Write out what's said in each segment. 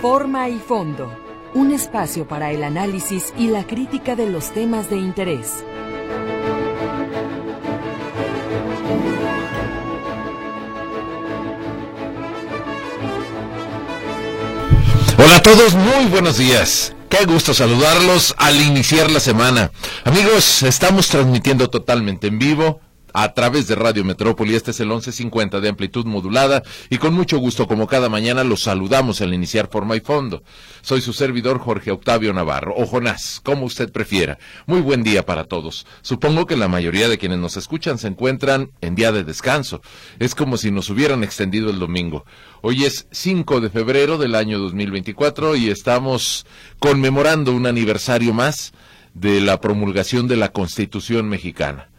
Forma y fondo. Un espacio para el análisis y la crítica de los temas de interés. Hola a todos, muy buenos días. Qué gusto saludarlos al iniciar la semana. Amigos, estamos transmitiendo totalmente en vivo a través de Radio Metrópoli. Este es el 1150 de amplitud modulada y con mucho gusto, como cada mañana, los saludamos al iniciar Forma y Fondo. Soy su servidor Jorge Octavio Navarro, o Jonás, como usted prefiera. Muy buen día para todos. Supongo que la mayoría de quienes nos escuchan se encuentran en día de descanso. Es como si nos hubieran extendido el domingo. Hoy es 5 de febrero del año 2024 y estamos conmemorando un aniversario más de la promulgación de la Constitución mexicana.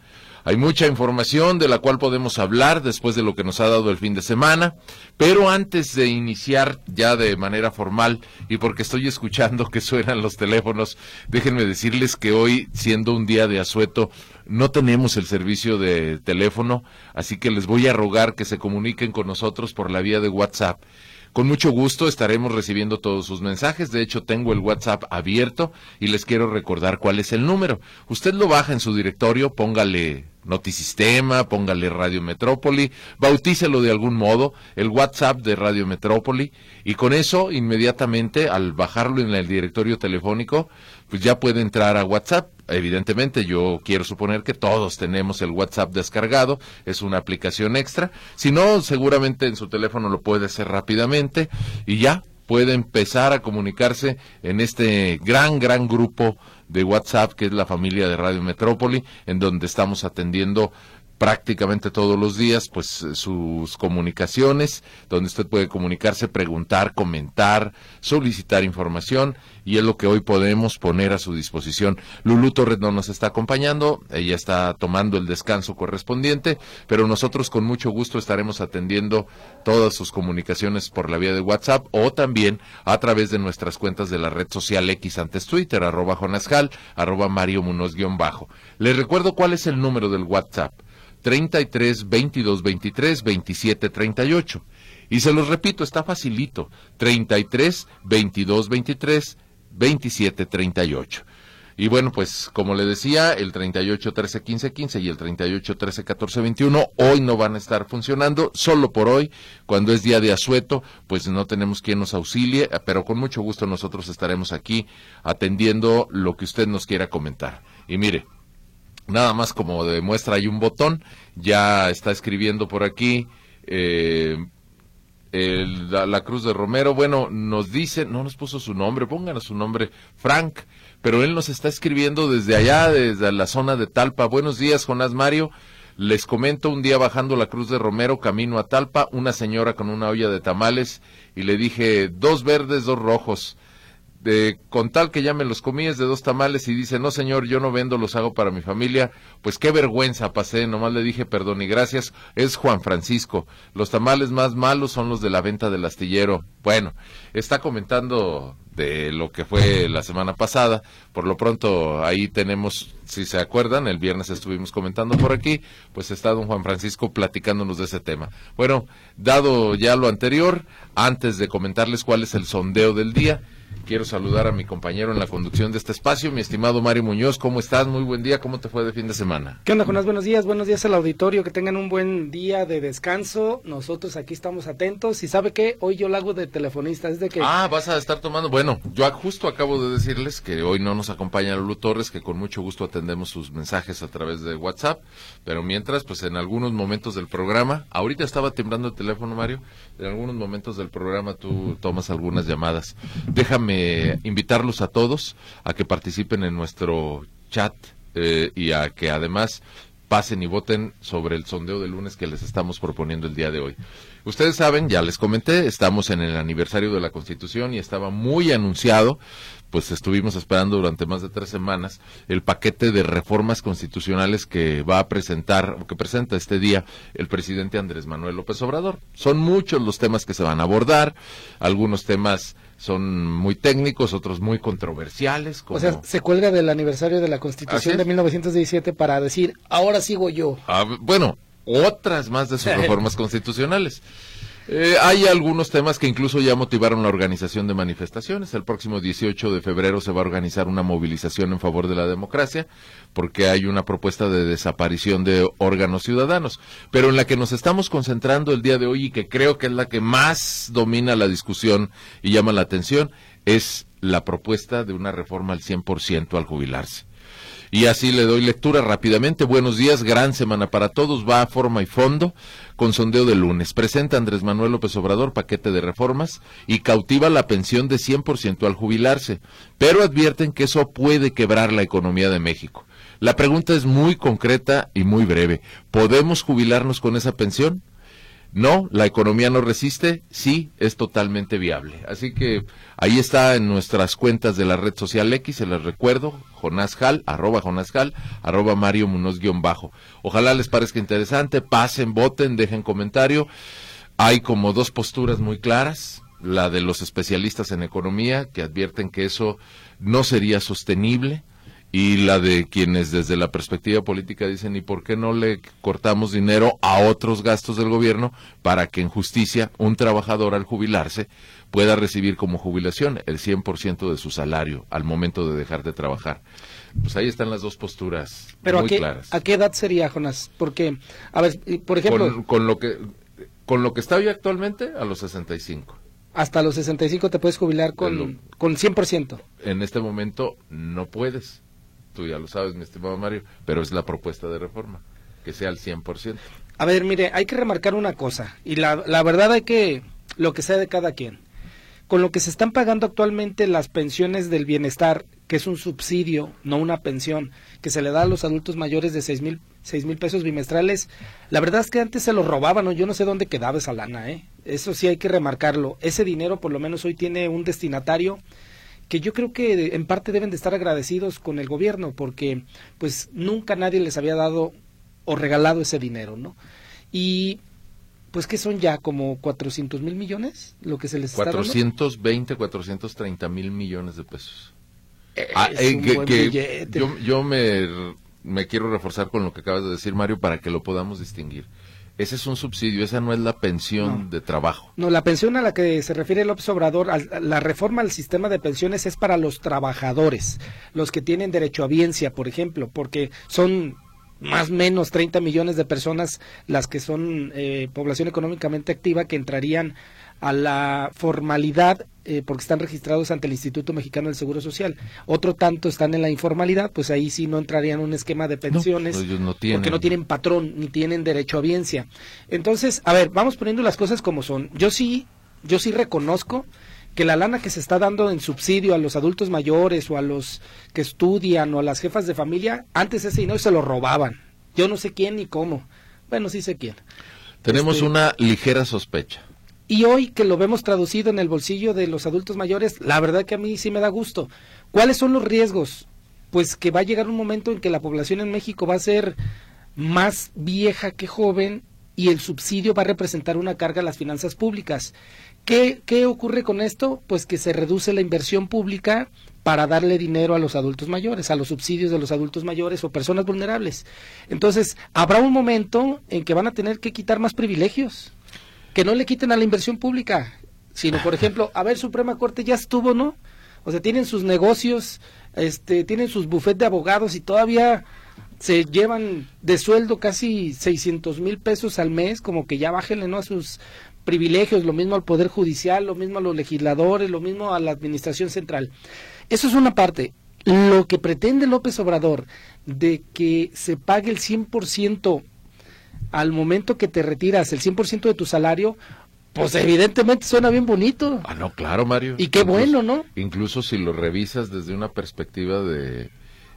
Hay mucha información de la cual podemos hablar después de lo que nos ha dado el fin de semana, pero antes de iniciar ya de manera formal y porque estoy escuchando que suenan los teléfonos, déjenme decirles que hoy, siendo un día de asueto, no tenemos el servicio de teléfono, así que les voy a rogar que se comuniquen con nosotros por la vía de WhatsApp. Con mucho gusto estaremos recibiendo todos sus mensajes. De hecho, tengo el WhatsApp abierto y les quiero recordar cuál es el número. Usted lo baja en su directorio, póngale Notisistema, póngale Radio Metrópoli, bautícelo de algún modo, el WhatsApp de Radio Metrópoli, y con eso, inmediatamente, al bajarlo en el directorio telefónico, pues ya puede entrar a WhatsApp. Evidentemente, yo quiero suponer que todos tenemos el WhatsApp descargado, es una aplicación extra. Si no, seguramente en su teléfono lo puede hacer rápidamente y ya puede empezar a comunicarse en este gran, gran grupo de WhatsApp, que es la familia de Radio Metrópoli, en donde estamos atendiendo prácticamente todos los días, pues eh, sus comunicaciones, donde usted puede comunicarse, preguntar, comentar, solicitar información, y es lo que hoy podemos poner a su disposición. Lulú Torres no nos está acompañando, ella está tomando el descanso correspondiente, pero nosotros con mucho gusto estaremos atendiendo todas sus comunicaciones por la vía de WhatsApp o también a través de nuestras cuentas de la red social X antes Twitter, arroba Jonascal, arroba Mario Munoz guion bajo. Les recuerdo cuál es el número del WhatsApp 33 22 23 27 38. Y se los repito, está facilito. 33 22 23 27 38. Y bueno, pues como le decía, el 38 13 15 15 y el 38 13 14 21 hoy no van a estar funcionando, solo por hoy, cuando es día de asueto, pues no tenemos quien nos auxilie, pero con mucho gusto nosotros estaremos aquí atendiendo lo que usted nos quiera comentar. Y mire, nada más como demuestra hay un botón, ya está escribiendo por aquí eh, la, Cruz de Romero, bueno, nos dice, no nos puso su nombre, pónganos su nombre, Frank, pero él nos está escribiendo desde allá, desde la zona de Talpa. Buenos días, Jonás Mario. Les comento un día bajando la Cruz de Romero, camino a Talpa, una señora con una olla de tamales y le dije, dos verdes, dos rojos de con tal que ya me los comí es de dos tamales y dice, no señor, yo no vendo, los hago para mi familia, pues qué vergüenza pasé, nomás le dije perdón y gracias, es Juan Francisco, los tamales más malos son los de la venta del astillero. Bueno, está comentando de lo que fue la semana pasada, por lo pronto ahí tenemos, si se acuerdan, el viernes estuvimos comentando por aquí, pues está don Juan Francisco platicándonos de ese tema. Bueno, dado ya lo anterior, antes de comentarles cuál es el sondeo del día, Quiero saludar a mi compañero en la conducción de este espacio, mi estimado Mario Muñoz. ¿Cómo estás? Muy buen día. ¿Cómo te fue de fin de semana? ¿Qué onda, Jonás? Buenos días. Buenos días al auditorio. Que tengan un buen día de descanso. Nosotros aquí estamos atentos. Y sabe qué? Hoy yo lo hago de telefonista. Es de que... Ah, vas a estar tomando. Bueno, yo justo acabo de decirles que hoy no nos acompaña Lulu Torres, que con mucho gusto atendemos sus mensajes a través de WhatsApp. Pero mientras, pues en algunos momentos del programa, ahorita estaba temblando el teléfono, Mario. En algunos momentos del programa tú tomas algunas llamadas. Déjame invitarlos a todos a que participen en nuestro chat eh, y a que además pasen y voten sobre el sondeo de lunes que les estamos proponiendo el día de hoy. Ustedes saben, ya les comenté, estamos en el aniversario de la Constitución y estaba muy anunciado, pues estuvimos esperando durante más de tres semanas el paquete de reformas constitucionales que va a presentar, o que presenta este día el presidente Andrés Manuel López Obrador. Son muchos los temas que se van a abordar, algunos temas son muy técnicos, otros muy controversiales. O sea, se cuelga del aniversario de la Constitución de 1917 para decir, ahora sigo yo. Ah, bueno, otras más de sus reformas constitucionales. Eh, hay algunos temas que incluso ya motivaron la organización de manifestaciones. El próximo 18 de febrero se va a organizar una movilización en favor de la democracia, porque hay una propuesta de desaparición de órganos ciudadanos. Pero en la que nos estamos concentrando el día de hoy y que creo que es la que más domina la discusión y llama la atención, es la propuesta de una reforma al 100% al jubilarse. Y así le doy lectura rápidamente. Buenos días, gran semana para todos. Va a forma y fondo con sondeo de lunes. Presenta Andrés Manuel López Obrador paquete de reformas y cautiva la pensión de 100% al jubilarse. Pero advierten que eso puede quebrar la economía de México. La pregunta es muy concreta y muy breve. ¿Podemos jubilarnos con esa pensión? No, la economía no resiste, sí, es totalmente viable. Así que ahí está en nuestras cuentas de la red social X, se las recuerdo, Jonás arroba Jonás arroba Mario Munoz guion bajo. Ojalá les parezca interesante, pasen, voten, dejen comentario. Hay como dos posturas muy claras, la de los especialistas en economía, que advierten que eso no sería sostenible, y la de quienes desde la perspectiva política dicen, ¿y por qué no le cortamos dinero a otros gastos del gobierno para que en justicia un trabajador al jubilarse pueda recibir como jubilación el 100% de su salario al momento de dejar de trabajar? Pues ahí están las dos posturas Pero muy ¿a qué, claras. ¿a qué edad sería, Jonas? Porque, a ver, por ejemplo... Con, con, lo que, con lo que está hoy actualmente, a los 65. Hasta los 65 te puedes jubilar con, Lo- con 100%. En este momento no puedes. Tú ya lo sabes, mi estimado Mario, pero es la propuesta de reforma, que sea al 100%. A ver, mire, hay que remarcar una cosa, y la, la verdad hay que, lo que sea de cada quien. Con lo que se están pagando actualmente las pensiones del bienestar, que es un subsidio, no una pensión, que se le da a los adultos mayores de seis mil, seis mil pesos bimestrales, la verdad es que antes se los robaban, ¿no? yo no sé dónde quedaba esa lana, ¿eh? Eso sí hay que remarcarlo. Ese dinero por lo menos hoy tiene un destinatario que yo creo que en parte deben de estar agradecidos con el gobierno porque pues nunca nadie les había dado o regalado ese dinero, ¿no? Y pues que son ya como 400 mil millones lo que se les está dando. 420, 430 mil millones de pesos. Es Ah, eh, un que- buen que billete. yo yo me, me quiero reforzar con lo que acabas de decir, Mario, para que lo podamos distinguir. Ese es un subsidio, esa no es la pensión No. de trabajo. No, la pensión a la que se refiere López Obrador, la reforma al sistema de pensiones es para los trabajadores, los que tienen derecho a biencia, por ejemplo, porque son más o menos 30 millones de personas las que son eh, población económicamente activa que entrarían a la formalidad eh, porque están registrados ante el Instituto Mexicano del Seguro Social. Otro tanto están en la informalidad, pues ahí sí no entrarían en un esquema de pensiones no tienen. porque no tienen patrón ni tienen derecho a biencia. Entonces, a ver, vamos poniendo las cosas como son. Yo sí, yo sí reconozco que la lana que se está dando en subsidio a los adultos mayores o a los que estudian o a las jefas de familia, antes ese dinero se lo robaban. Yo no sé quién ni cómo. Bueno, sí sé quién. Tenemos Este- una ligera sospecha. Y hoy que lo vemos traducido en el bolsillo de los adultos mayores, la verdad que a mí sí me da gusto. ¿Cuáles son los riesgos? Pues que va a llegar un momento en que la población en México va a ser más vieja que joven y el subsidio va a representar una carga a las finanzas públicas. ¿Qué, ¿Qué ocurre con esto? Pues que se reduce la inversión pública para darle dinero a los adultos mayores, a los subsidios de los adultos mayores o personas vulnerables. Entonces, habrá un momento en que van a tener que quitar más privilegios que no le quiten a la inversión pública, sino por ejemplo, a ver, Suprema Corte ya estuvo, ¿no? O sea, tienen sus negocios, este, tienen sus bufetes de abogados y todavía se llevan de sueldo casi 600 mil pesos al mes, como que ya bájenle, ¿no? A sus privilegios, lo mismo al Poder Judicial, lo mismo a los legisladores, lo mismo a la Administración Central. Eso es una parte. Lo que pretende López Obrador de que se pague el 100% al momento que te retiras el 100% de tu salario, pues evidentemente suena bien bonito. Ah, no, claro, Mario. Y qué bueno, ¿no? Incluso si lo revisas desde una perspectiva de,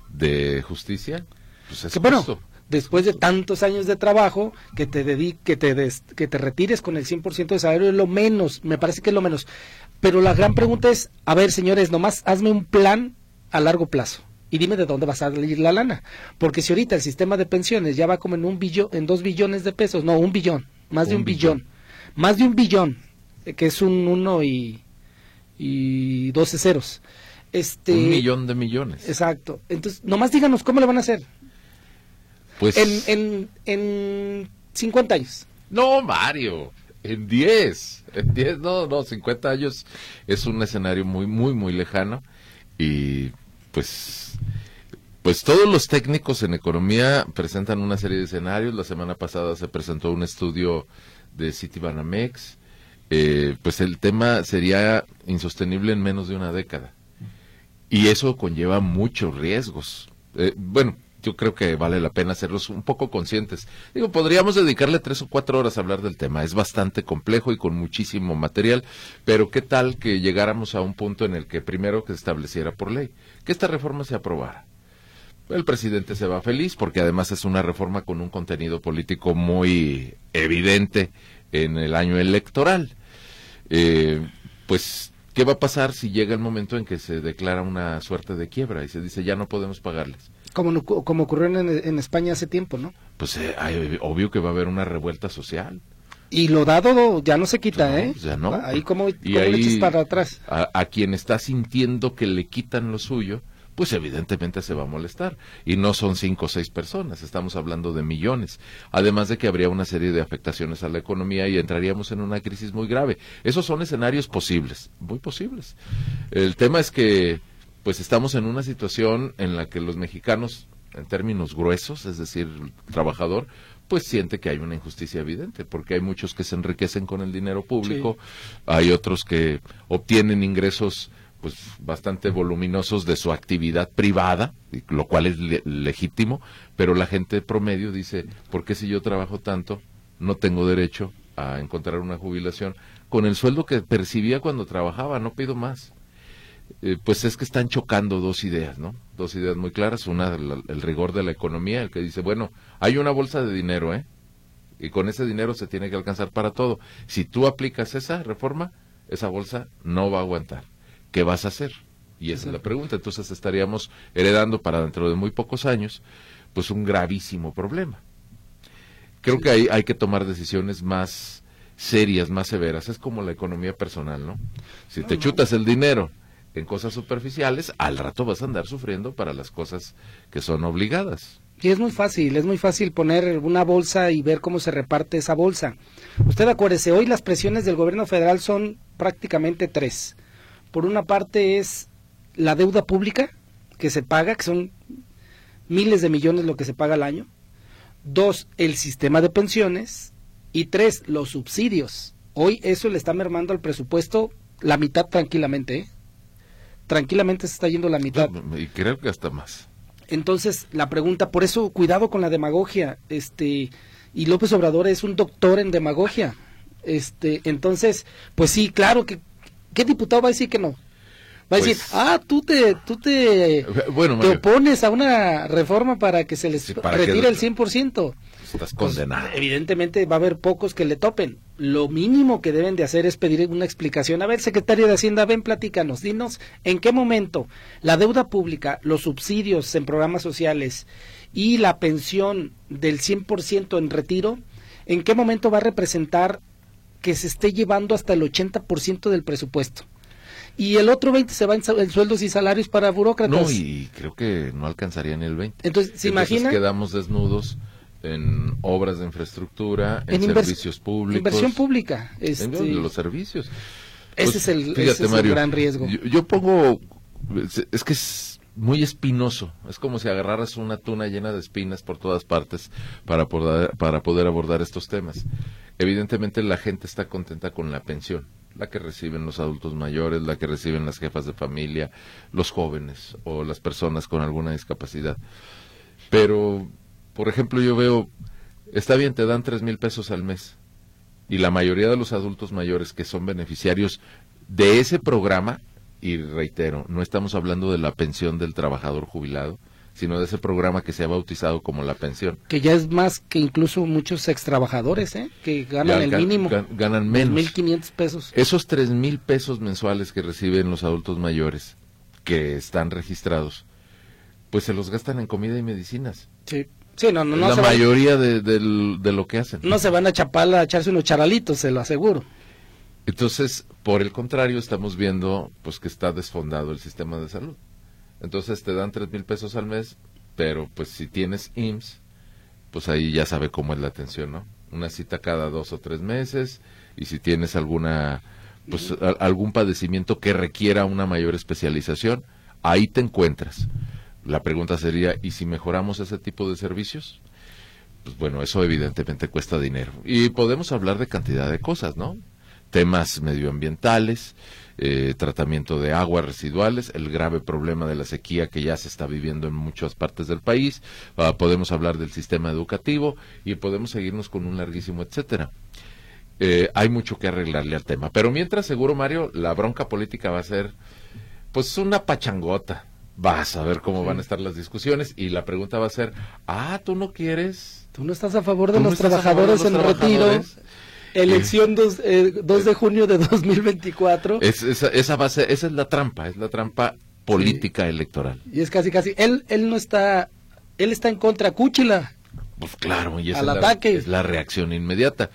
de justicia, pues es Que bueno, justo. después de tantos años de trabajo, que te dedi- que te des- que te retires con el 100% de salario es lo menos, me parece que es lo menos. Pero la gran pregunta es, a ver, señores, nomás hazme un plan a largo plazo. Y dime de dónde va a salir la lana. Porque si ahorita el sistema de pensiones ya va como en un billón, en dos billones de pesos, no, un billón, más de Un billón, más de un billón, eh, que es un uno y, y 12 ceros. Este, Un millón de millones. Exacto. Entonces, nomás díganos cómo le van a hacer. Pues En, en, en 50 años. no, Mario. En 10, en 10, no, no, 50 años es un escenario muy, muy, muy lejano y pues, pues todos los técnicos en economía presentan una serie de escenarios. La semana pasada se presentó un estudio de Citibanamex. Eh, pues el tema sería insostenible en menos de una década. Y eso conlleva muchos riesgos. Eh, bueno, yo creo que vale la pena hacerlos un poco conscientes. Digo, podríamos dedicarle tres o cuatro horas a hablar del tema. Es bastante complejo y con muchísimo material, pero ¿qué tal que llegáramos a un punto en el que primero que se estableciera por ley, que esta reforma se aprobara? El presidente se va feliz porque además es una reforma con un contenido político muy evidente en el año electoral. Eh, pues ¿Qué va a pasar si llega el momento en que se declara una suerte de quiebra y se dice ya no podemos pagarles? Como, como ocurrió en, España hace tiempo, ¿no? Pues eh, obvio que va a haber una revuelta social. Y lo dado ya no se quita, ¿eh? Ya no. Ahí como, y para atrás. a, quien está sintiendo que le quitan lo suyo, pues evidentemente se va a molestar. Y no son cinco o seis personas, estamos hablando de millones. Además de que habría una serie de afectaciones a la economía y entraríamos en una crisis muy grave. Esos son escenarios posibles, muy posibles. El tema es que, pues estamos en una situación en la que los mexicanos, en términos gruesos, es decir, el trabajador, pues siente que hay una injusticia evidente, porque hay muchos que se enriquecen con el dinero público, hay otros que obtienen ingresos pues bastante voluminosos de su actividad privada, lo cual es legítimo, pero la gente promedio dice, ¿por qué si yo trabajo tanto no tengo derecho a encontrar una jubilación con el sueldo que percibía cuando trabajaba? No pido más. Eh, pues es que están chocando dos ideas, ¿no? Dos ideas muy claras. Una, el rigor de la economía, el que dice, bueno, hay una bolsa de dinero, ¿eh? Y con ese dinero se tiene que alcanzar para todo. Si tú aplicas esa reforma, esa bolsa no va a aguantar ¿qué vas a hacer? Y esa es la pregunta. Entonces estaríamos heredando para dentro de muy pocos años, pues un gravísimo problema. Creo que hay, hay que tomar decisiones más serias, más severas. Es como la economía personal, ¿no? Si te chutas el dinero en cosas superficiales, al rato vas a andar sufriendo para las cosas que son obligadas. Y es muy fácil, es muy fácil poner una bolsa y ver cómo se reparte esa bolsa. Usted acuérdese, hoy las presiones del gobierno federal son prácticamente tres. Por una parte es la deuda pública que se paga, que son miles de millones lo que se paga al año. Dos, el sistema de pensiones. Y tres, los subsidios. Hoy eso le está mermando al presupuesto la mitad tranquilamente. ¿eh? Tranquilamente se está yendo la mitad. Y creo que hasta más. Entonces, la pregunta, por eso cuidado con la demagogia. Este, y López Obrador es un doctor en demagogia. Este, entonces, pues sí, claro que ¿Qué diputado va a decir que no? Va a decir, pues, ah, tú te, tú te, te opones a una reforma para que se les retire el 100%. Estás pues, condenado. evidentemente va a haber pocos que le topen. Lo mínimo que deben de hacer es pedir una explicación. A ver, secretario de Hacienda, ven, platícanos, dinos en qué momento la deuda pública, los subsidios en programas sociales y la pensión del 100% en retiro, en qué momento va a representar que se esté llevando hasta el 80% del presupuesto. Y el otro 20 se va en, sueldos y salarios para burócratas. No, y creo que no alcanzaría ni el 20. Entonces, ¿se imagina? quedamos desnudos en obras de infraestructura, en, servicios públicos. Inversión pública. Este, en los servicios. Ese pues, es el, ese es el gran riesgo. Yo, pongo, es que es muy espinoso. Es como si agarraras una tuna llena de espinas por todas partes para poder, para poder abordar estos temas. Evidentemente la gente está contenta con la pensión, la que reciben los adultos mayores, la que reciben las jefas de familia, los jóvenes o las personas con alguna discapacidad. Pero, por ejemplo, yo veo, está bien, te dan tres mil pesos al mes y la mayoría de los adultos mayores que son beneficiarios de ese programa, y reitero, no estamos hablando de la pensión del trabajador jubilado, sino de ese programa que se ha bautizado como la pensión. Que ya es más que incluso muchos ex trabajadores, ¿eh? que ganan el mínimo. ganan menos. 1.500 pesos. Esos 3.000 pesos mensuales que reciben los adultos mayores que están registrados, pues se los gastan en comida y medicinas. Sí. Sí, no, no, la mayoría de, de, lo que hacen. No se van a Chapala a echarse unos charalitos, se lo aseguro. Entonces, por el contrario, estamos viendo pues que está desfondado el sistema de salud. Entonces te dan tres mil pesos al mes, pero pues si tienes IMSS, pues ahí ya sabe cómo es la atención, ¿no? Una cita cada dos o tres meses y si tienes alguna pues algún padecimiento que requiera una mayor especialización, ahí te encuentras. La pregunta sería, ¿y si mejoramos ese tipo de servicios? Pues bueno, eso evidentemente cuesta dinero. Y podemos hablar de cantidad de cosas, ¿no? Temas medioambientales, eh, tratamiento de aguas residuales, el grave problema de la sequía que ya se está viviendo en muchas partes del país, ah, podemos hablar del sistema educativo y podemos seguirnos con un larguísimo etcétera. Eh, hay mucho que arreglarle al tema. Pero mientras, seguro, Mario, la bronca política va a ser, pues, una pachangota. Vas a ver cómo van a estar las discusiones y la pregunta va a ser, ah, tú no quieres. Tú no estás a favor de los trabajadores en retiro. Elección 2, eh, de junio de 2024. Es, esa, esa, base, esa es la trampa, es la trampa política electoral. Y es casi, casi, él, él no está, él está en contra, Cúchila. Pues claro, y esa ataque. es la reacción inmediata.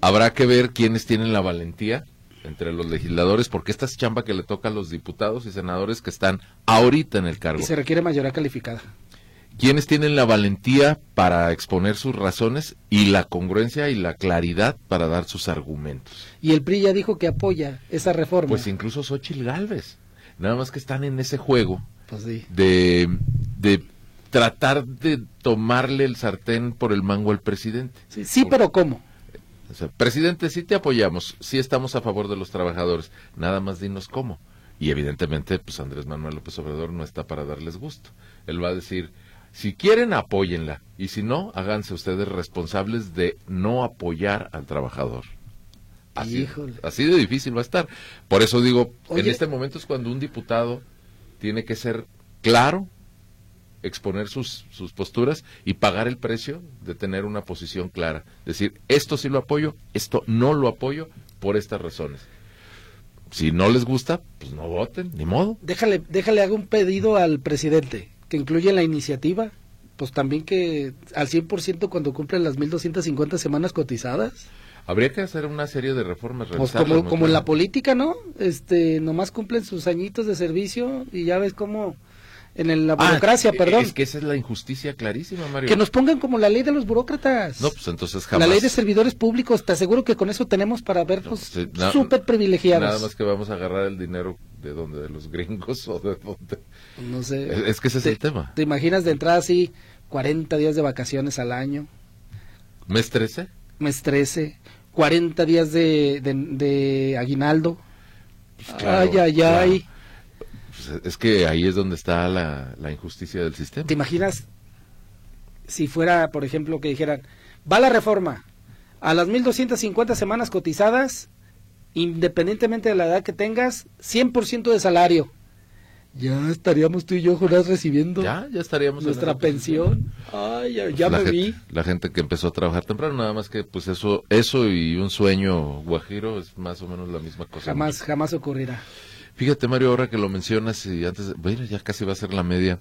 Habrá que ver quiénes tienen la valentía entre los legisladores, porque esta es chamba que le toca a los diputados y senadores que están ahorita en el cargo. Y se requiere mayoría calificada. ¿Quiénes tienen la valentía para exponer sus razones y la congruencia y la claridad para dar sus argumentos? Y el PRI ya dijo que apoya esa reforma. Pues incluso Xochitl Galvez. Nada más que están en ese juego pues sí. de, de tratar de tomarle el sartén por el mango al presidente. Sí, pero ¿cómo? Presidente, sí te apoyamos, sí estamos a favor de los trabajadores, nada más dinos cómo. Y evidentemente, pues Andrés Manuel López Obrador no está para darles gusto. Él va a decir, si quieren, apóyenla, y si no, háganse ustedes responsables de no apoyar al trabajador. Así, así de difícil va a estar. Por eso digo, en este momento es cuando un diputado tiene que ser claro exponer sus, sus posturas y pagar el precio de tener una posición clara. Decir, esto sí lo apoyo, esto no lo apoyo por estas razones. Si no les gusta, pues no voten, ni modo. Déjale, déjale haga un pedido al presidente que incluya la iniciativa, pues también que al 100% cuando cumplen las 1250 semanas cotizadas. Habría que hacer una serie de reformas. Pues como, como en la política, ¿no? Este, nomás cumplen sus añitos de servicio y ya ves cómo en la ah, burocracia, perdón. Es que esa es la injusticia clarísima, Mario. Que nos pongan como la ley de los burócratas. No, pues entonces jamás. La ley de servidores públicos, te aseguro que con eso tenemos para vernos súper privilegiados. Nada más que vamos a agarrar el dinero de donde, de los gringos o de donde. No sé. Es, que ese es el tema. ¿Te imaginas de entrada así 40 días de vacaciones al año? ¿Mes 13? Mes 13. 40 días de, de, aguinaldo. Pues ay, ay, ay. Pues, es que ahí es donde está la, injusticia del sistema. ¿Te imaginas si fuera, por ejemplo, que dijeran, va la reforma, a las 1.250 semanas cotizadas, independientemente de la edad que tengas, 100% de salario. Ya estaríamos tú y yo, Jonás, recibiendo ya, ya estaríamos nuestra pensión. Ay, ya, me vi. La gente que empezó a trabajar temprano, nada más que pues eso eso y un sueño guajiro es más o menos la misma cosa. Jamás, jamás ocurrirá. Fíjate, Mario, ahora que lo mencionas y antes, bueno, ya casi va a ser la media.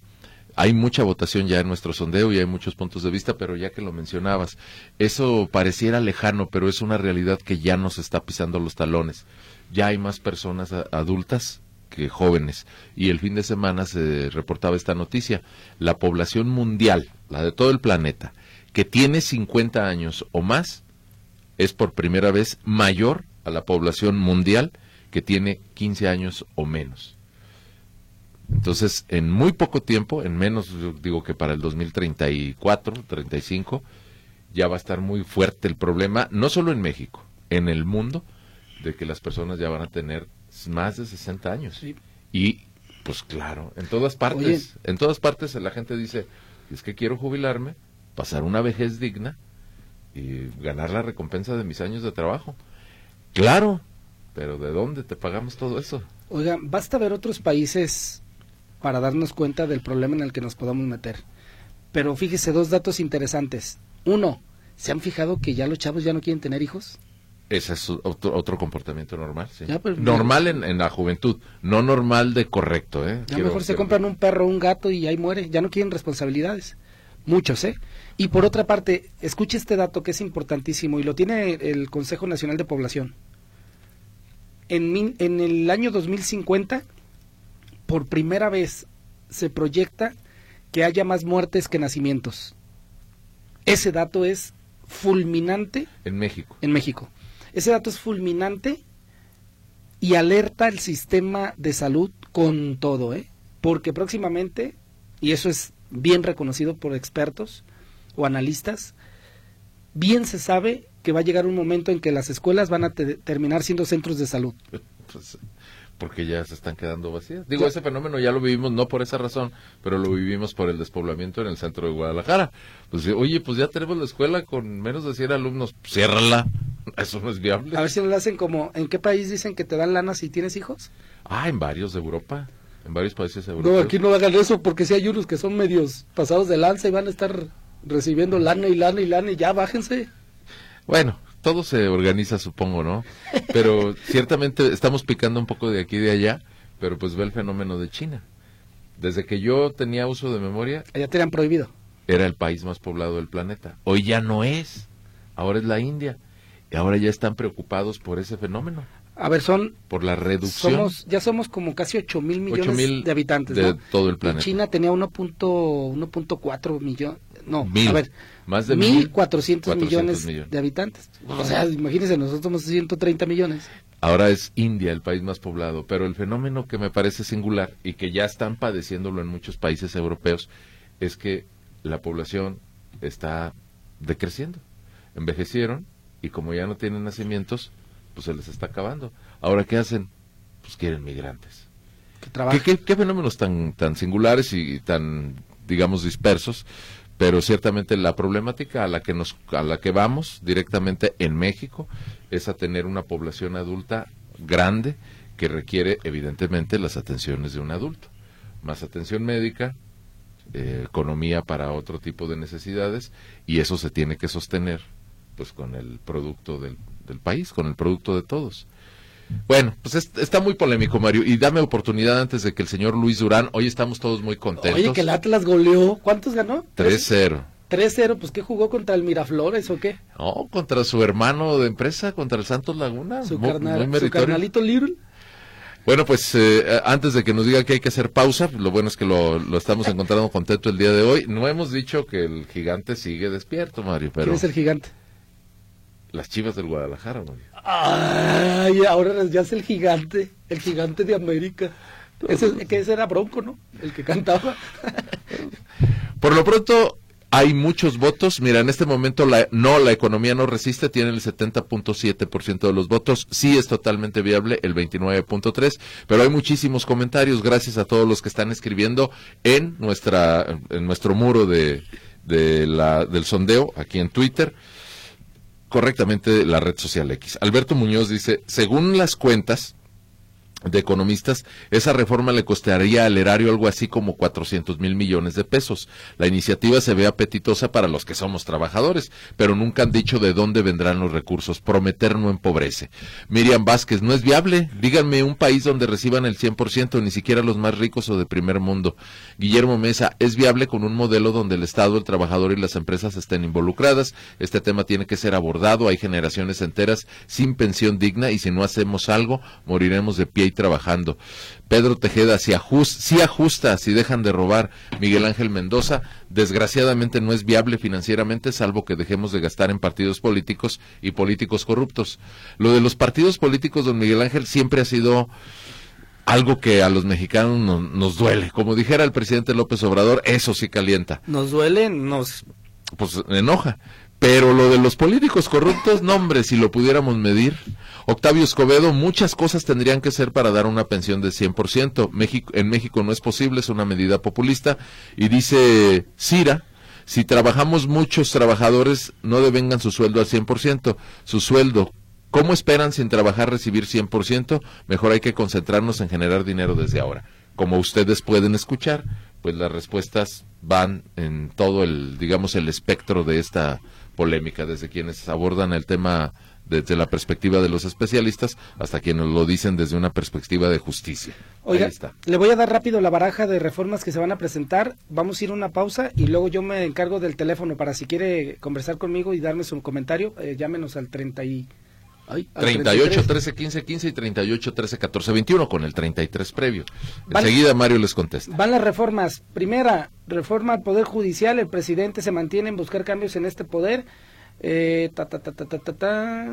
Hay mucha votación ya en nuestro sondeo y hay muchos puntos de vista, pero ya que lo mencionabas, eso pareciera lejano, pero es una realidad que ya nos está pisando los talones. Ya hay más personas adultas que jóvenes. Y el fin de semana se reportaba esta noticia. La población mundial, la de todo el planeta, que tiene 50 años o más, es por primera vez mayor a la población mundial que tiene 15 años o menos. Entonces, en muy poco tiempo, en menos, digo que para el 2034, 35, ya va a estar muy fuerte el problema, no solo en México, en el mundo, de que las personas ya van a tener más de 60 años. Y, pues claro, en todas partes, en todas partes la gente dice, es que quiero jubilarme, pasar una vejez digna y ganar la recompensa de mis años de trabajo. Claro, pero ¿de dónde te pagamos todo eso? Oigan, basta ver otros países para darnos cuenta del problema en el que nos podamos meter. Pero fíjese, dos datos interesantes. Uno, ¿se han fijado que ya los chavos ya no quieren tener hijos? Ese es otro, comportamiento normal, sí. normal en, la juventud, no normal de correcto, ¿eh? Ya mejor se compran un perro, un gato y ahí muere, ya no quieren responsabilidades. Muchos, ¿eh? Y por otra parte, escuche este dato que es importantísimo y lo tiene el Consejo Nacional de Población en, en el año 2050, por primera vez se proyecta que haya más muertes que nacimientos. Ese dato es fulminante. En México. En México. Ese dato es fulminante y alerta el sistema de salud con todo, ¿eh? Porque próximamente, y eso es bien reconocido por expertos o analistas, bien se sabe que va a llegar un momento en que las escuelas van a terminar siendo centros de salud. Pues, porque ya se están quedando vacías. Digo, ese fenómeno ya lo vivimos no por esa razón, pero lo vivimos por el despoblamiento en el centro de Guadalajara. Pues, oye, pues ya tenemos la escuela con menos de 100 alumnos, ciérrala. Eso no es viable. A ver si lo hacen como, ¿en qué país dicen que te dan lana si tienes hijos? Ah, en varios de Europa. En varios países europeos. No, aquí no hagan eso porque si hay unos que son medios pasados de lanza y van a estar recibiendo lana y lana y lana y ya bájense. Bueno, todo se organiza, supongo, ¿no? Pero ciertamente estamos picando un poco de aquí y de allá, pero pues ve el fenómeno de China. Desde que yo tenía uso de memoria... Allá te han prohibido. Era el país más poblado del planeta. Hoy ya no es. Ahora es la India. Y ahora ya están preocupados por ese fenómeno. A ver, son... Por la reducción. Somos, ya somos como casi 8 mil millones de habitantes. De todo el planeta. China tenía 1.4 millones no, mil, a ver, más de 1.400 millones, millones de habitantes. O sea, imagínense, nosotros somos 130 millones. Ahora es India el país más poblado, pero el fenómeno que me parece singular y que ya están padeciéndolo en muchos países europeos es que la población está decreciendo. Envejecieron y como ya no tienen nacimientos, pues se les está acabando. Ahora, ¿qué hacen? Pues quieren migrantes. ¿Qué, qué, fenómenos tan, tan singulares y tan, digamos, dispersos pero ciertamente la problemática a la que nos a la que vamos directamente en México es a tener una población adulta grande que requiere evidentemente las atenciones de un adulto más atención médica eh, economía para otro tipo de necesidades y eso se tiene que sostener pues con el producto del, del país con el producto de todos bueno, pues está muy polémico, Mario. Y dame oportunidad antes de que el señor Luis Durán, hoy estamos todos muy contentos. Oye, que el Atlas goleó. ¿Cuántos ganó? 3-0. 3-0, pues ¿qué jugó contra el Miraflores o qué? No, contra su hermano de empresa, contra el Santos Laguna. Su, carnalito Little. Bueno, pues eh, antes de que nos diga que hay que hacer pausa, lo bueno es que lo, lo, estamos encontrando contento el día de hoy. No hemos dicho que el gigante sigue despierto, Mario, pero... ¿Quién es el gigante? Las chivas del Guadalajara, Mario. Ay, ahora ya es el gigante, el gigante de América. Ese, que ese era Bronco, ¿no? El que cantaba. Por lo pronto, hay muchos votos. Mira, en este momento la, no, la economía no resiste, tiene el 70.7% de los votos. Sí es totalmente viable, el 29.3%, pero hay muchísimos comentarios. Gracias a todos los que están escribiendo en nuestra, en nuestro muro de, de la, del sondeo aquí en Twitter correctamente la red social X. Alberto Muñoz dice, según las cuentas, de economistas, esa reforma le costaría al erario algo así como 400 mil millones de pesos. La iniciativa se ve apetitosa para los que somos trabajadores, pero nunca han dicho de dónde vendrán los recursos. Prometer no empobrece. Miriam Vázquez, no es viable. Díganme un país donde reciban el 100%, ni siquiera los más ricos o de primer mundo. Guillermo Mesa, es viable con un modelo donde el Estado, el trabajador y las empresas estén involucradas. Este tema tiene que ser abordado. Hay generaciones enteras sin pensión digna y si no hacemos algo, moriremos de pie trabajando. Pedro Tejeda, si, si ajusta, si dejan de robar. Miguel Ángel Mendoza, desgraciadamente no es viable financieramente, salvo que dejemos de gastar en partidos políticos y políticos corruptos. Lo de los partidos políticos, don Miguel Ángel, siempre ha sido algo que a los mexicanos nos duele. Como dijera el presidente López Obrador, eso sí calienta. Nos duele, nos... Pues enoja. Pero lo de los políticos corruptos, no hombre, si lo pudiéramos medir. Octavio Escobedo, muchas cosas tendrían que ser para dar una pensión de 100%. México, en México no es posible, es una medida populista. Y dice Cira, si trabajamos muchos trabajadores, no devengan su sueldo al 100%. Su sueldo, ¿cómo esperan sin trabajar recibir 100%? Mejor hay que concentrarnos en generar dinero desde ahora. Como ustedes pueden escuchar, pues las respuestas van en todo el, digamos, el espectro de esta polémica, desde quienes abordan el tema desde la perspectiva de los especialistas hasta quienes lo dicen desde una perspectiva de justicia. Oiga, le voy a dar rápido la baraja de reformas que se van a presentar. Vamos a ir a una pausa y luego yo me encargo del teléfono para si quiere conversar conmigo y darme su comentario, eh, llámenos al 30 y... Ay, 38 13 15 15 y 38 13 14 21 con el 33 previo. Enseguida Mario les contesta. Van las reformas. Primera, reforma al Poder Judicial. El presidente se mantiene en buscar cambios en este poder Eh, ta, ta, ta, ta, ta, ta, ta,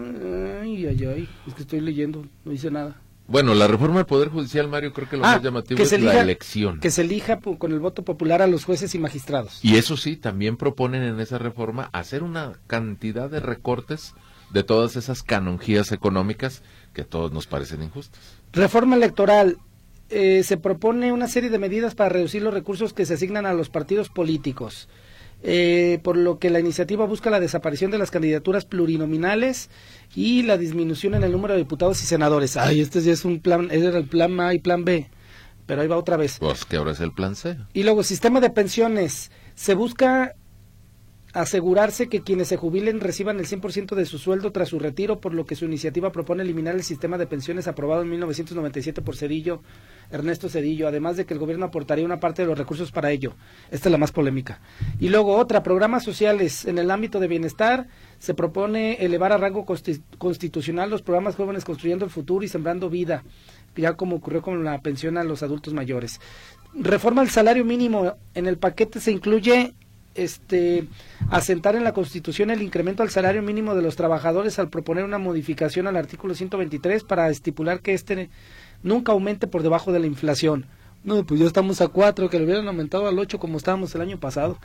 ay, ay, ay, es que estoy leyendo, no dice nada. Bueno, la reforma del Poder Judicial, Mario, creo que lo Ah, más llamativo que es se la elija- elección. Que se elija con el voto popular a los jueces y magistrados. Y eso sí, también proponen en esa reforma hacer una cantidad de recortes de todas esas canonjías económicas que a todos nos parecen injustas. Reforma electoral. Eh, se propone una serie de medidas para reducir los recursos que se asignan a los partidos políticos. Eh, por lo que la iniciativa busca la desaparición de las candidaturas plurinominales y la disminución en el número de diputados y senadores. Ay, este ya es un plan, era el plan A y plan B, pero ahí va otra vez. Pues que ahora es el plan C. Y luego, sistema de pensiones. Se busca asegurarse que quienes se jubilen reciban el 100% de su sueldo tras su retiro, por lo que su iniciativa propone eliminar el sistema de pensiones aprobado en 1997 por Cedillo, Ernesto Cedillo, además de que el gobierno aportaría una parte de los recursos para ello. Esta es la más polémica. Y luego otra, programas sociales. En el ámbito de bienestar se propone elevar a rango consti- constitucional los programas jóvenes construyendo el futuro y sembrando vida, ya como ocurrió con la pensión a los adultos mayores. Reforma al salario mínimo. En el paquete se incluye este asentar en la Constitución el incremento al salario mínimo de los trabajadores al proponer una modificación al artículo 123 para estipular que este nunca aumente por debajo de la inflación. No, pues ya estamos a cuatro, que lo hubieran aumentado al ocho como estábamos el año pasado.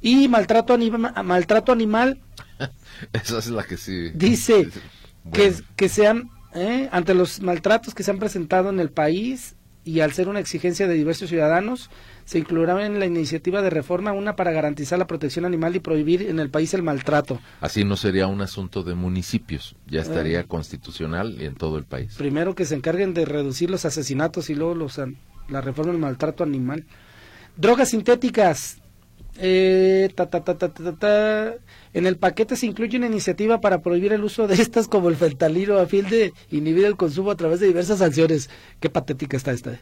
Y maltrato, anima- maltrato animal Esa es la que sí. dice que, que sean, ¿eh? ante los maltratos que se han presentado en el país y al ser una exigencia de diversos ciudadanos, se incluirá en la iniciativa de reforma una para garantizar la protección animal y prohibir en el país el maltrato. Así no sería un asunto de municipios, ya estaría constitucional y en todo el país. Primero que se encarguen de reducir los asesinatos y luego los, la reforma del maltrato animal. Drogas sintéticas. Eh, ta, ta, ta, ta, ta, ta, ta. En el paquete se incluye una iniciativa para prohibir el uso de estas como el fentanilo a fin de inhibir el consumo a través de diversas sanciones. Qué patética está esta.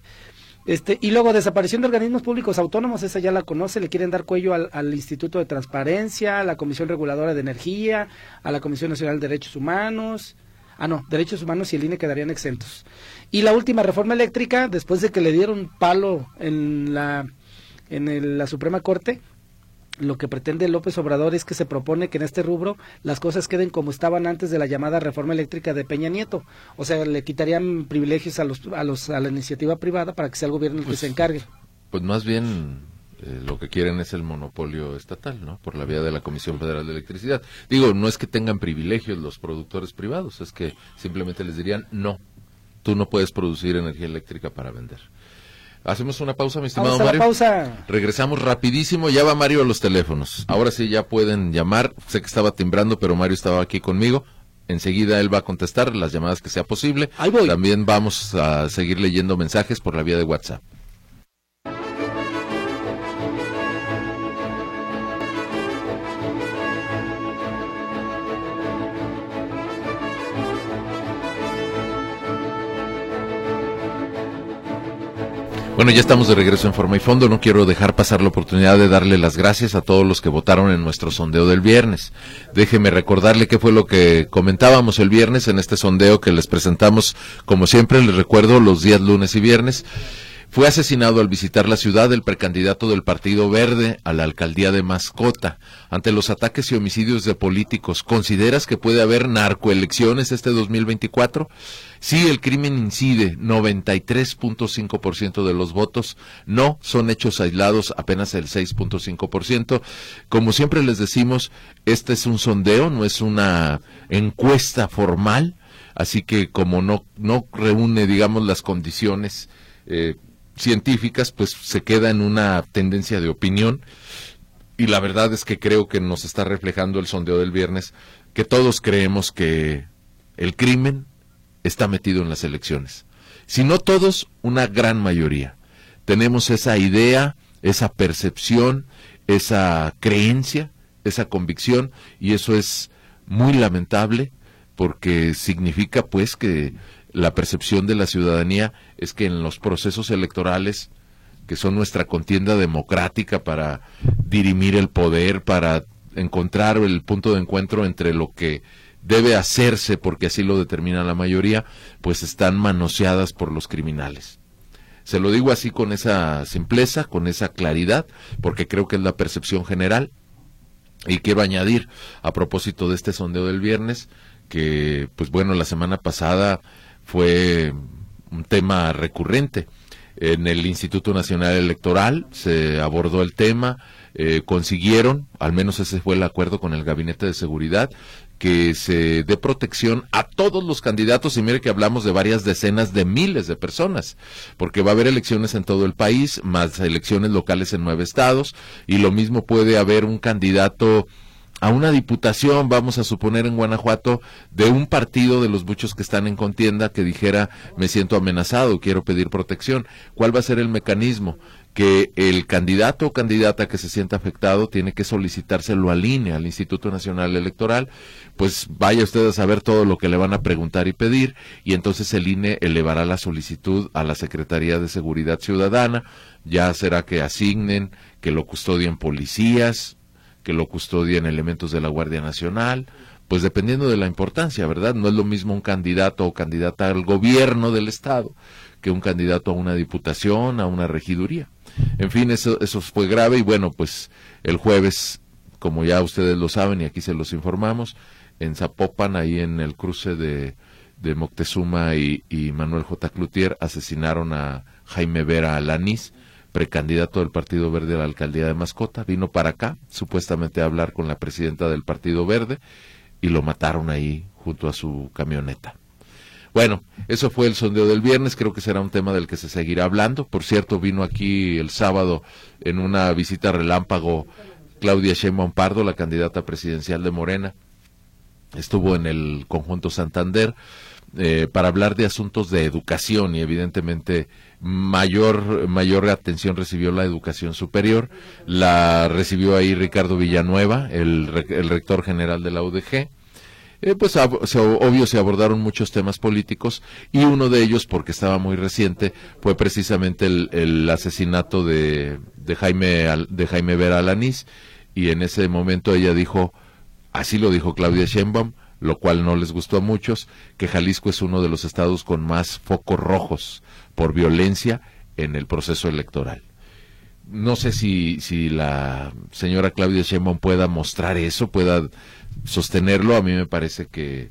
Este, y luego desaparición de organismos públicos autónomos, esa ya la conoce, le quieren dar cuello al, Instituto de Transparencia, a la Comisión Reguladora de Energía, a la Comisión Nacional de Derechos Humanos. Ah, no, Derechos Humanos y el INE quedarían exentos. Y la última reforma eléctrica, después de que le dieron palo en la, en la Suprema Corte, lo que pretende López Obrador es que se propone que en este rubro las cosas queden como estaban antes de la llamada reforma eléctrica de Peña Nieto. O sea, le quitarían privilegios a los a los a la iniciativa privada para que sea el gobierno el Pues, que se encargue. Pues más bien eh, lo que quieren es el monopolio estatal, ¿no? Por la vía de la Comisión Federal de Electricidad. Digo, no es que tengan privilegios los productores privados, es que simplemente les dirían, no, tú no puedes producir energía eléctrica para vender. Hacemos una pausa, mi estimado Vamos a la Mario. pausa. Regresamos rapidísimo, ya va Mario a los teléfonos. Ahora sí ya pueden llamar. Sé que estaba timbrando, pero Mario estaba aquí conmigo. Enseguida él va a contestar las llamadas que sea posible. Ahí voy. También vamos a seguir leyendo mensajes por la vía de WhatsApp. Bueno, ya estamos de regreso en forma y fondo. No quiero dejar pasar la oportunidad de darle las gracias a todos los que votaron en nuestro sondeo del viernes. Déjeme recordarle qué fue lo que comentábamos el viernes en este sondeo que les presentamos, como siempre, les recuerdo, los días lunes y viernes. Fue asesinado al visitar la ciudad el precandidato del Partido Verde a la alcaldía de Mascota. Ante los ataques y homicidios de políticos, ¿consideras que puede haber narcoelecciones este 2024? Sí, el crimen incide 93.5% de los votos. No, son hechos aislados apenas el 6.5%. Como siempre les decimos, este es un sondeo, no es una encuesta formal. Así que como no, no reúne, digamos, las condiciones eh, científicas, pues se queda en una tendencia de opinión. Y la verdad es que creo que nos está reflejando el sondeo del viernes que todos creemos que el crimen está metido en las elecciones. Si no todos, una gran mayoría. Tenemos esa idea, esa percepción, esa creencia, esa convicción, y eso es muy lamentable porque significa pues que la percepción de la ciudadanía es que en los procesos electorales que son nuestra contienda democrática para dirimir el poder, para encontrar el punto de encuentro entre lo que debe hacerse porque así lo determina la mayoría, pues están manoseadas por los criminales. Se lo digo así con esa simpleza, con esa claridad, porque creo que es la percepción general. Y quiero añadir, a propósito de este sondeo del viernes, que, pues bueno, la semana pasada fue un tema recurrente. En el Instituto Nacional Electoral se abordó el tema, eh, consiguieron, al menos ese fue el acuerdo con el Gabinete de Seguridad, que se dé protección a todos los candidatos y mire que hablamos de varias decenas de miles de personas, porque va a haber elecciones en todo el país, más elecciones locales en nueve estados y lo mismo puede haber un candidato a una diputación, vamos a suponer en Guanajuato, de un partido de los muchos que están en contienda que dijera me siento amenazado, quiero pedir protección. ¿Cuál va a ser el mecanismo? que el candidato o candidata que se sienta afectado tiene que solicitárselo al INE, al Instituto Nacional Electoral, pues vaya usted a saber todo lo que le van a preguntar y pedir, y entonces el INE elevará la solicitud a la Secretaría de Seguridad Ciudadana, ya será que asignen, que lo custodien policías, que lo custodien elementos de la Guardia Nacional, pues dependiendo de la importancia, ¿verdad? No es lo mismo un candidato o candidata al gobierno del Estado que un candidato a una diputación, a una regiduría. En fin, eso, eso fue grave y bueno, pues el jueves, como ya ustedes lo saben y aquí se los informamos, en Zapopan, ahí en el cruce de, de Moctezuma y, Manuel J. Cloutier, asesinaron a Jaime Vera Alanís, precandidato del Partido Verde a la alcaldía de Mascota. Vino para acá, supuestamente a hablar con la presidenta del Partido Verde, y lo mataron ahí junto a su camioneta. Bueno, eso fue el sondeo del viernes, creo que será un tema del que se seguirá hablando. Por cierto, vino aquí el sábado en una visita relámpago Claudia Sheinbaum Pardo, la candidata presidencial de Morena. Estuvo en el conjunto Santander eh, para hablar de asuntos de educación y evidentemente mayor mayor atención recibió la educación superior. La recibió ahí Ricardo Villanueva, el, el rector general de la UDG eh, pues obvio se abordaron muchos temas políticos y uno de ellos, porque estaba muy reciente, fue precisamente el, asesinato de, de, Jaime, de Jaime Vera Alanís y en ese momento ella dijo, así lo dijo Claudia Sheinbaum, lo cual no les gustó a muchos, que Jalisco es uno de los estados con más focos rojos por violencia en el proceso electoral. No sé si, si la señora Claudia Sheinbaum pueda mostrar eso, pueda sostenerlo, a mí me parece que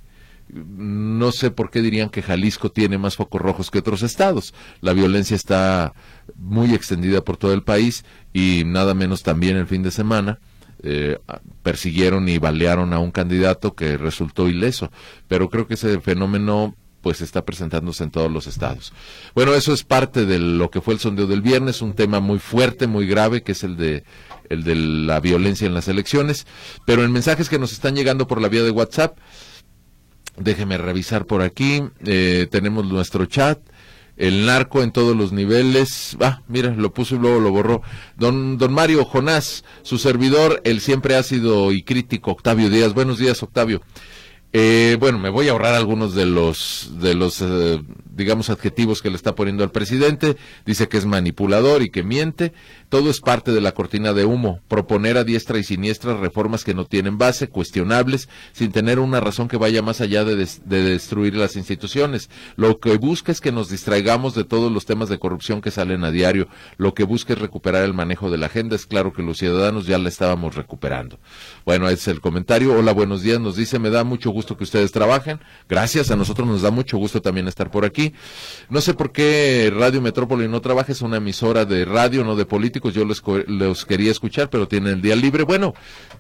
no sé por qué dirían que Jalisco tiene más focos rojos que otros estados. La violencia está muy extendida por todo el país y nada menos también el fin de semana. Eh, persiguieron y balearon a un candidato que resultó ileso. Pero creo que ese fenómeno pues está presentándose en todos los estados. Bueno, eso es parte de lo que fue el sondeo del viernes, un tema muy fuerte, muy grave, que es el de el de la violencia en las elecciones, pero en mensajes que nos están llegando por la vía de WhatsApp, déjeme revisar por aquí, eh, tenemos nuestro chat, el narco en todos los niveles. Ah, mira, lo puso y luego lo borró. Don, don Mario Jonás, su servidor, el siempre ácido y crítico Octavio Díaz. Buenos días, Octavio. Eh, bueno, me voy a ahorrar algunos de los, de los eh, digamos, adjetivos que le está poniendo al presidente. Dice que es manipulador y que miente. Todo es parte de la cortina de humo. Proponer a diestra y siniestra reformas que no tienen base, cuestionables, sin tener una razón que vaya más allá de, de destruir las instituciones. Lo que busca es que nos distraigamos de todos los temas de corrupción que salen a diario. Lo que busca es recuperar el manejo de la agenda. Es claro que los ciudadanos ya la estábamos recuperando. Bueno, ese es el comentario. Hola, buenos días. Nos dice, me da mucho gusto que ustedes trabajen. Gracias. A nosotros nos da mucho gusto también estar por aquí. No sé por qué Radio Metrópoli no trabaja, es una emisora de radio, no de políticos. Yo los, quería escuchar, pero tienen el día libre. Bueno,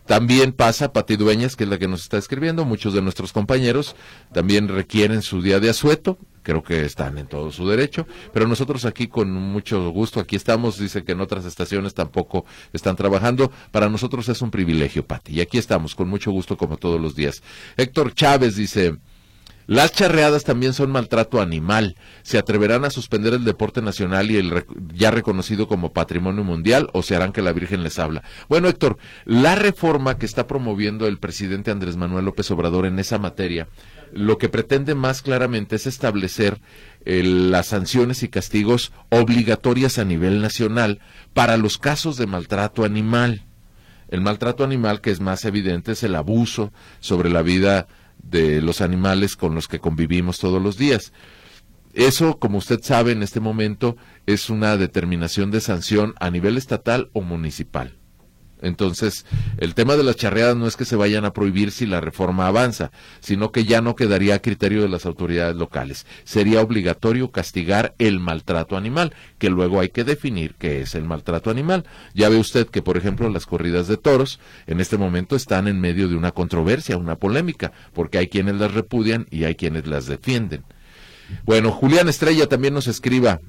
también pasa Pati Dueñas, que es la que nos está escribiendo. Muchos de nuestros compañeros también requieren su día de asueto creo que están en todo su derecho, pero nosotros aquí con mucho gusto, aquí estamos, dice que en otras estaciones tampoco están trabajando, para nosotros es un privilegio, Pati, y aquí estamos con mucho gusto como todos los días. Héctor Chávez dice, las charreadas también son maltrato animal. ¿Se atreverán a suspender el deporte nacional y el ya reconocido como patrimonio mundial o se harán que la Virgen les habla? Bueno, Héctor, la reforma que está promoviendo el presidente Andrés Manuel López Obrador en esa materia, lo que pretende más claramente es establecer las sanciones y castigos obligatorias a nivel nacional para los casos de maltrato animal. El maltrato animal que es más evidente es el abuso sobre la vida de los animales con los que convivimos todos los días. Eso, como usted sabe, en este momento es una determinación de sanción a nivel estatal o municipal. Entonces, el tema de las charreadas no es que se vayan a prohibir si la reforma avanza, sino que ya no quedaría a criterio de las autoridades locales. Sería obligatorio castigar el maltrato animal, que luego hay que definir qué es el maltrato animal. Ya ve usted que, por ejemplo, las corridas de toros en este momento están en medio de una controversia, una polémica, porque hay quienes las repudian y hay quienes las defienden. Bueno, Julián Estrella también nos escriba,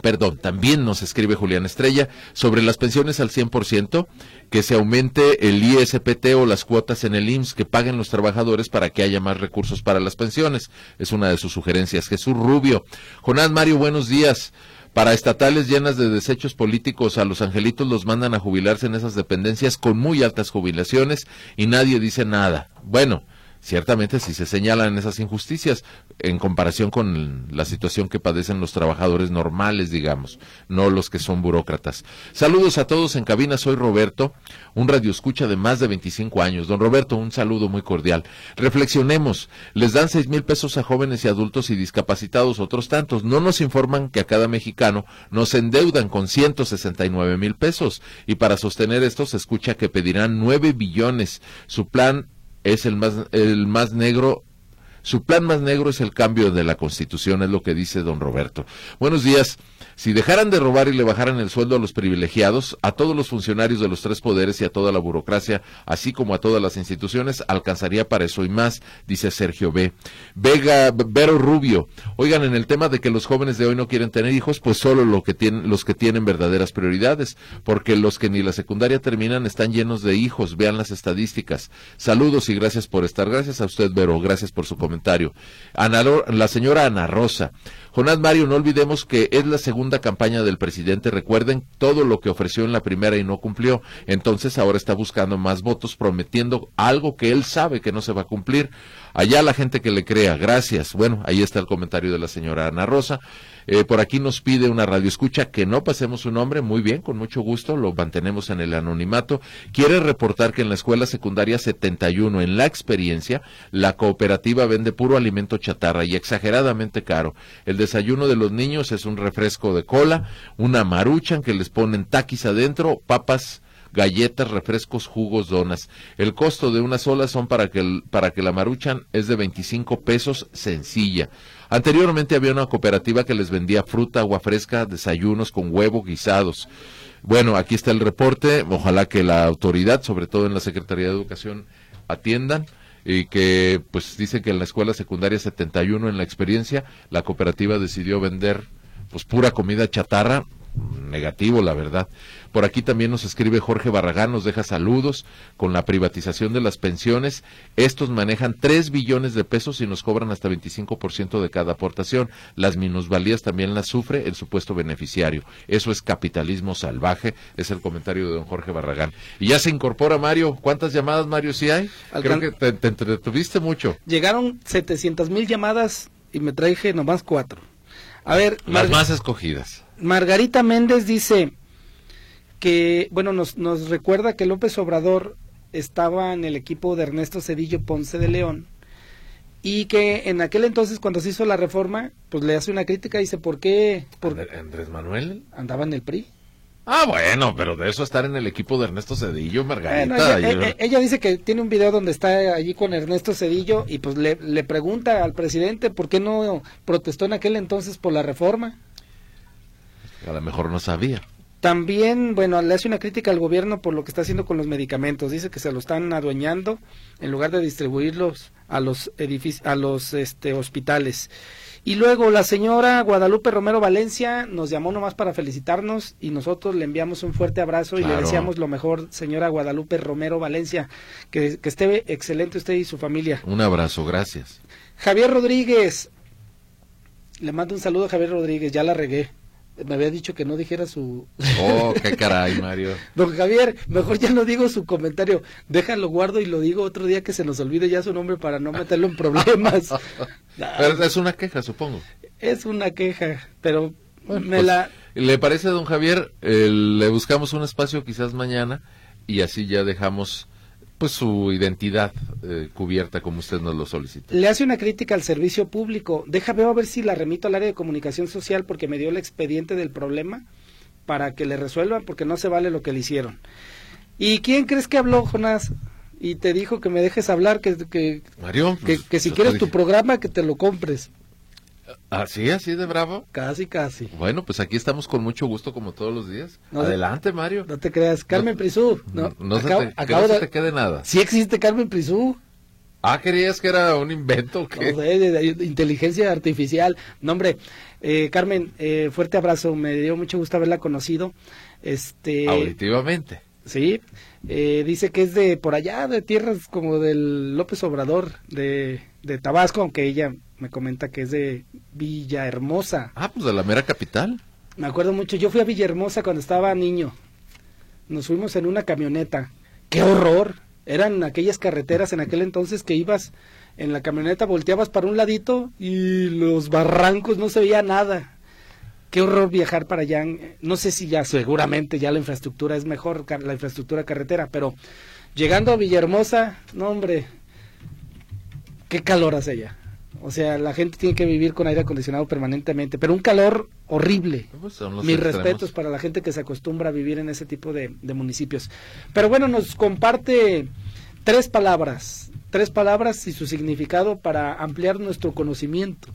perdón, también nos escribe Julián Estrella sobre las pensiones al 100%, que se aumente el ISPT o las cuotas en el IMSS que paguen los trabajadores para que haya más recursos para las pensiones. Es una de sus sugerencias. Jesús Rubio. Jonás Mario, buenos días. Para estatales llenas de desechos políticos, a los angelitos los mandan a jubilarse en esas dependencias con muy altas jubilaciones y nadie dice nada. Bueno, ciertamente si se señalan esas injusticias en comparación con la situación que padecen los trabajadores normales, digamos, no los que son burócratas. Saludos a todos en cabina, soy Roberto, un radioescucha de más de 25 años. Don Roberto, un saludo muy cordial. Reflexionemos, les dan seis mil pesos a jóvenes y adultos y discapacitados otros tantos. No nos informan que a cada mexicano nos endeudan con 169 mil pesos y para sostener esto se escucha que pedirán nueve billones. Su plan es el más, el más negro su plan más negro es el cambio de la Constitución, es lo que dice don Roberto. Buenos días. Si dejaran de robar y le bajaran el sueldo a los privilegiados, a todos los funcionarios de los tres poderes y a toda la burocracia, así como a todas las instituciones, alcanzaría para eso y más, dice Sergio B. Vega, Vero Rubio. Oigan, en el tema de que los jóvenes de hoy no quieren tener hijos, pues solo lo que tienen, los que tienen verdaderas prioridades, porque los que ni la secundaria terminan están llenos de hijos. Vean las estadísticas. Saludos y gracias por estar. Gracias a usted, Vero. Gracias por su comentario. La señora Ana Rosa. Jonás Mario, no olvidemos que es la segunda campaña del presidente. Recuerden todo lo que ofreció en la primera y no cumplió. Entonces ahora está buscando más votos, prometiendo algo que él sabe que no se va a cumplir. Allá la gente que le crea. Gracias. Bueno, ahí está el comentario de la señora Ana Rosa. Eh, por aquí nos pide una radio escucha que no pasemos su nombre. Muy bien, con mucho gusto, lo mantenemos en el anonimato. Quiere reportar que en la escuela secundaria 71, en la experiencia, la cooperativa vende puro alimento chatarra y exageradamente caro. El desayuno de los niños es un refresco de cola, una maruchan que les ponen taquis adentro, papas galletas, refrescos, jugos, donas. El costo de una sola son para que, para que la maruchan es de 25 pesos sencilla. Anteriormente había una cooperativa que les vendía fruta, agua fresca, desayunos con huevo, guisados. Bueno, aquí está el reporte. Ojalá que la autoridad, sobre todo en la Secretaría de Educación, atiendan y que pues dice que en la escuela secundaria 71 en la experiencia la cooperativa decidió vender pues pura comida chatarra negativo la verdad por aquí también nos escribe Jorge Barragán, nos deja saludos con la privatización de las pensiones. Estos manejan 3 billones de pesos y nos cobran hasta 25% de cada aportación. Las minusvalías también las sufre el supuesto beneficiario. Eso es capitalismo salvaje, es el comentario de don Jorge Barragán. Y ya se incorpora Mario. ¿Cuántas llamadas, Mario, sí hay? Creo que te, te entretuviste mucho. Llegaron 700 mil llamadas y me traje nomás cuatro. A ver, las más escogidas. Margarita Méndez dice, que, bueno, nos, nos recuerda que López Obrador estaba en el equipo de Ernesto Cedillo Ponce de León y que en aquel entonces cuando se hizo la reforma, pues le hace una crítica y dice, ¿por qué? Por... ¿Andrés Manuel? Andaba en el PRI. Ah, bueno, pero de eso estar en el equipo de Ernesto Cedillo, Margarita. ella, ella, dice que tiene un video donde está allí con Ernesto Cedillo y pues le, le pregunta al presidente por qué no protestó en aquel entonces por la reforma. A lo mejor no sabía. También, bueno, le hace una crítica al gobierno por lo que está haciendo con los medicamentos. Dice que se lo están adueñando en lugar de distribuirlos a los a los este, hospitales. Y luego la señora Guadalupe Romero Valencia nos llamó nomás para felicitarnos y nosotros le enviamos un fuerte abrazo y le deseamos lo mejor, señora Guadalupe Romero Valencia, que, que esté excelente usted y su familia. Un abrazo, gracias. Javier Rodríguez, le mando un saludo a Javier Rodríguez, ya la regué me había dicho que no dijera su... Oh, qué caray, Mario. Don Javier, mejor ya no digo su comentario, déjalo guardo y lo digo otro día que se nos olvide ya su nombre para no meterlo en problemas. pero es una queja, supongo. Es una queja, pero me pues, la... ¿Le parece, don Javier? le buscamos un espacio quizás mañana y así ya dejamos pues su identidad eh, cubierta como usted nos lo solicita. Le hace una crítica al servicio público. Déjame a ver si la remito al área de comunicación social porque me dio el expediente del problema para que le resuelvan porque no se vale lo que le hicieron. ¿Y quién crees que habló, Jonás? Y te dijo que me dejes hablar, que, que, Mario, que, pues, que si quieres tu programa, que te lo compres. ¿Así, así de bravo? Casi, casi. Bueno, pues aquí estamos con mucho gusto como todos los días. No, Adelante, Mario. No te creas. Carmen No- Prisú. No, No, se, acabo- te, que acabo no se te quede nada. Sí existe Carmen Prisú. Ah, ¿querías que era un invento o qué? No sé, de, de- de inteligencia artificial. No, hombre, eh, Carmen, eh, fuerte abrazo. Me dio mucho gusto haberla conocido. Este, Auditivamente. sí, eh, dice que es de por allá, de tierras como del López Obrador, de, de Tabasco, aunque ella me comenta que es de Villahermosa. Ah, pues de la mera capital. Me acuerdo mucho, yo fui a Villahermosa cuando estaba niño. Nos fuimos en una camioneta. ¡Qué horror! Eran aquellas carreteras en aquel entonces que ibas en la camioneta, volteabas para un ladito y los barrancos no se veía nada. Qué horror viajar para allá. No sé si ya, seguramente ya la infraestructura es mejor, la infraestructura carretera, pero llegando a Villahermosa, no hombre, qué calor hace allá. O sea, la gente tiene que vivir con aire acondicionado permanentemente, pero un calor horrible. Pues Mis respetos para la gente que se acostumbra a vivir en ese tipo de, de municipios. Pero bueno, nos comparte tres palabras, tres palabras y su significado para ampliar nuestro conocimiento.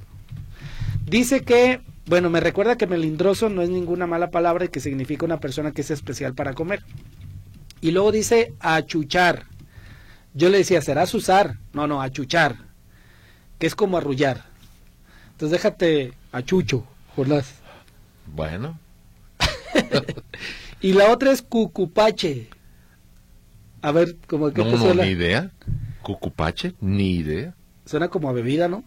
Dice que, bueno, me recuerda que melindroso no es ninguna mala palabra y que significa una persona que es especial para comer. Y luego dice achuchar. Yo le decía, serás usar. No, no, achuchar. Que es como arrullar. Entonces déjate achucho, Jonás. Bueno, Y la otra es cucupache. A ver, como que no, te no, suena. ni idea. ¿Cucupache? Ni idea. Suena como a bebida, ¿no?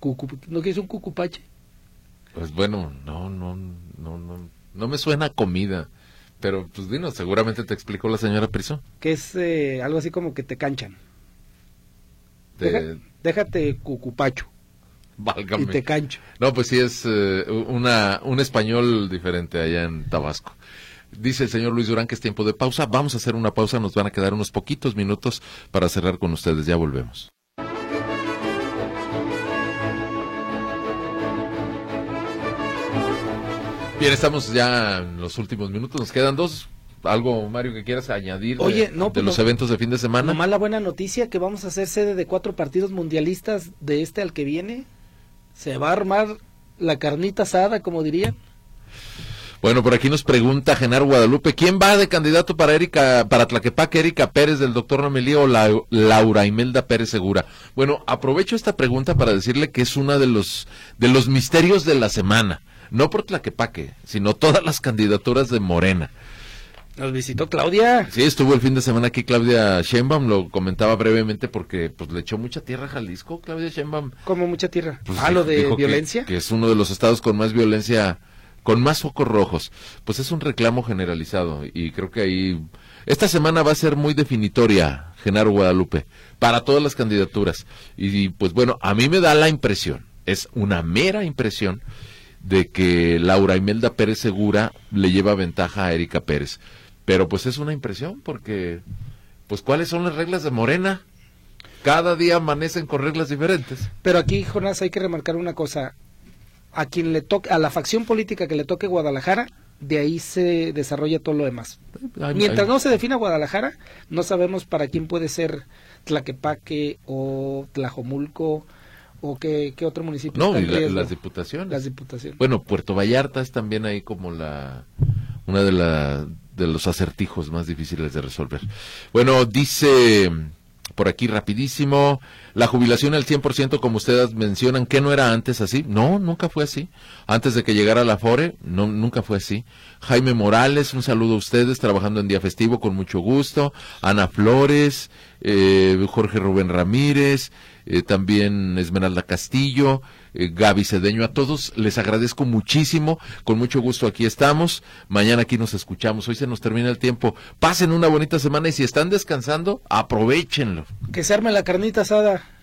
Cucu- ¿No quieres un cucupache? Pues bueno, no, no, no, no, no me suena a comida. Pero pues dinos, seguramente te explicó la señora Priso. Que es eh, algo así como que te canchan. Deja- déjate cucupacho Válgame. y te cancho. No, pues sí es eh, una, un español diferente allá en Tabasco. Dice el señor Luis Durán que es tiempo de pausa. Vamos a hacer una pausa, nos van a quedar unos poquitos minutos para cerrar con ustedes. Ya volvemos. Bien, estamos ya en los últimos minutos. Nos quedan dos. ¿Algo, Mario, que quieras añadir de- no, de, pues los no- eventos de fin de semana? Nomás la buena noticia que vamos a ser sede de cuatro partidos mundialistas de este al que viene. Se va a armar la carnita asada, como diría. Bueno, por aquí nos pregunta Genaro Guadalupe, ¿quién va de candidato para Erika, para Tlaquepaque, Erika Pérez del doctor Nomelí o la- Laura Imelda Pérez Segura? Bueno, aprovecho esta pregunta para decirle que es una de los, de los misterios de la semana. No por Tlaquepaque, sino todas las candidaturas de Morena. Nos visitó Claudia. Sí, estuvo el fin de semana aquí Claudia Sheinbaum, lo comentaba brevemente porque pues le echó mucha tierra a Jalisco, Claudia Sheinbaum. Como mucha tierra. Pues, ah, lo de dijo que- violencia. Que, es uno de los estados con más violencia, con más focos rojos. Pues es un reclamo generalizado y creo que ahí esta semana va a ser muy definitoria, Genaro Guadalupe, para todas las candidaturas. Y pues bueno, a mí me da la impresión, es una mera impresión de que Laura Imelda Pérez Segura le lleva ventaja a Erika Pérez. Pero pues es una impresión porque pues cuáles son las reglas de Morena? Cada día amanecen con reglas diferentes. Pero aquí, Jonás, hay que remarcar una cosa. A quien le toque, a la facción política que le toque Guadalajara, de ahí se desarrolla todo lo demás. Mientras no se defina Guadalajara, no sabemos para quién puede ser Tlaquepaque o Tlajomulco o qué, qué otro municipio No, y la- las diputaciones. Las diputaciones. Bueno, Puerto Vallarta es también ahí como la una de la de los acertijos más difíciles de resolver. Bueno, dice por aquí rapidísimo, la jubilación al 100% como ustedes mencionan, que no era antes así? No, nunca fue así. Antes de que llegara la FORE, no, nunca fue así. Jaime Morales, un saludo a ustedes, trabajando en día festivo con mucho gusto. Ana Flores, eh, Jorge Rubén Ramírez, eh, también Esmeralda Castillo, eh, Gaby Cedeño, a todos les agradezco muchísimo, con mucho gusto aquí estamos, mañana aquí nos escuchamos, hoy se nos termina el tiempo, pasen una bonita semana y si están descansando, aprovechenlo. Que se arme la carnita asada.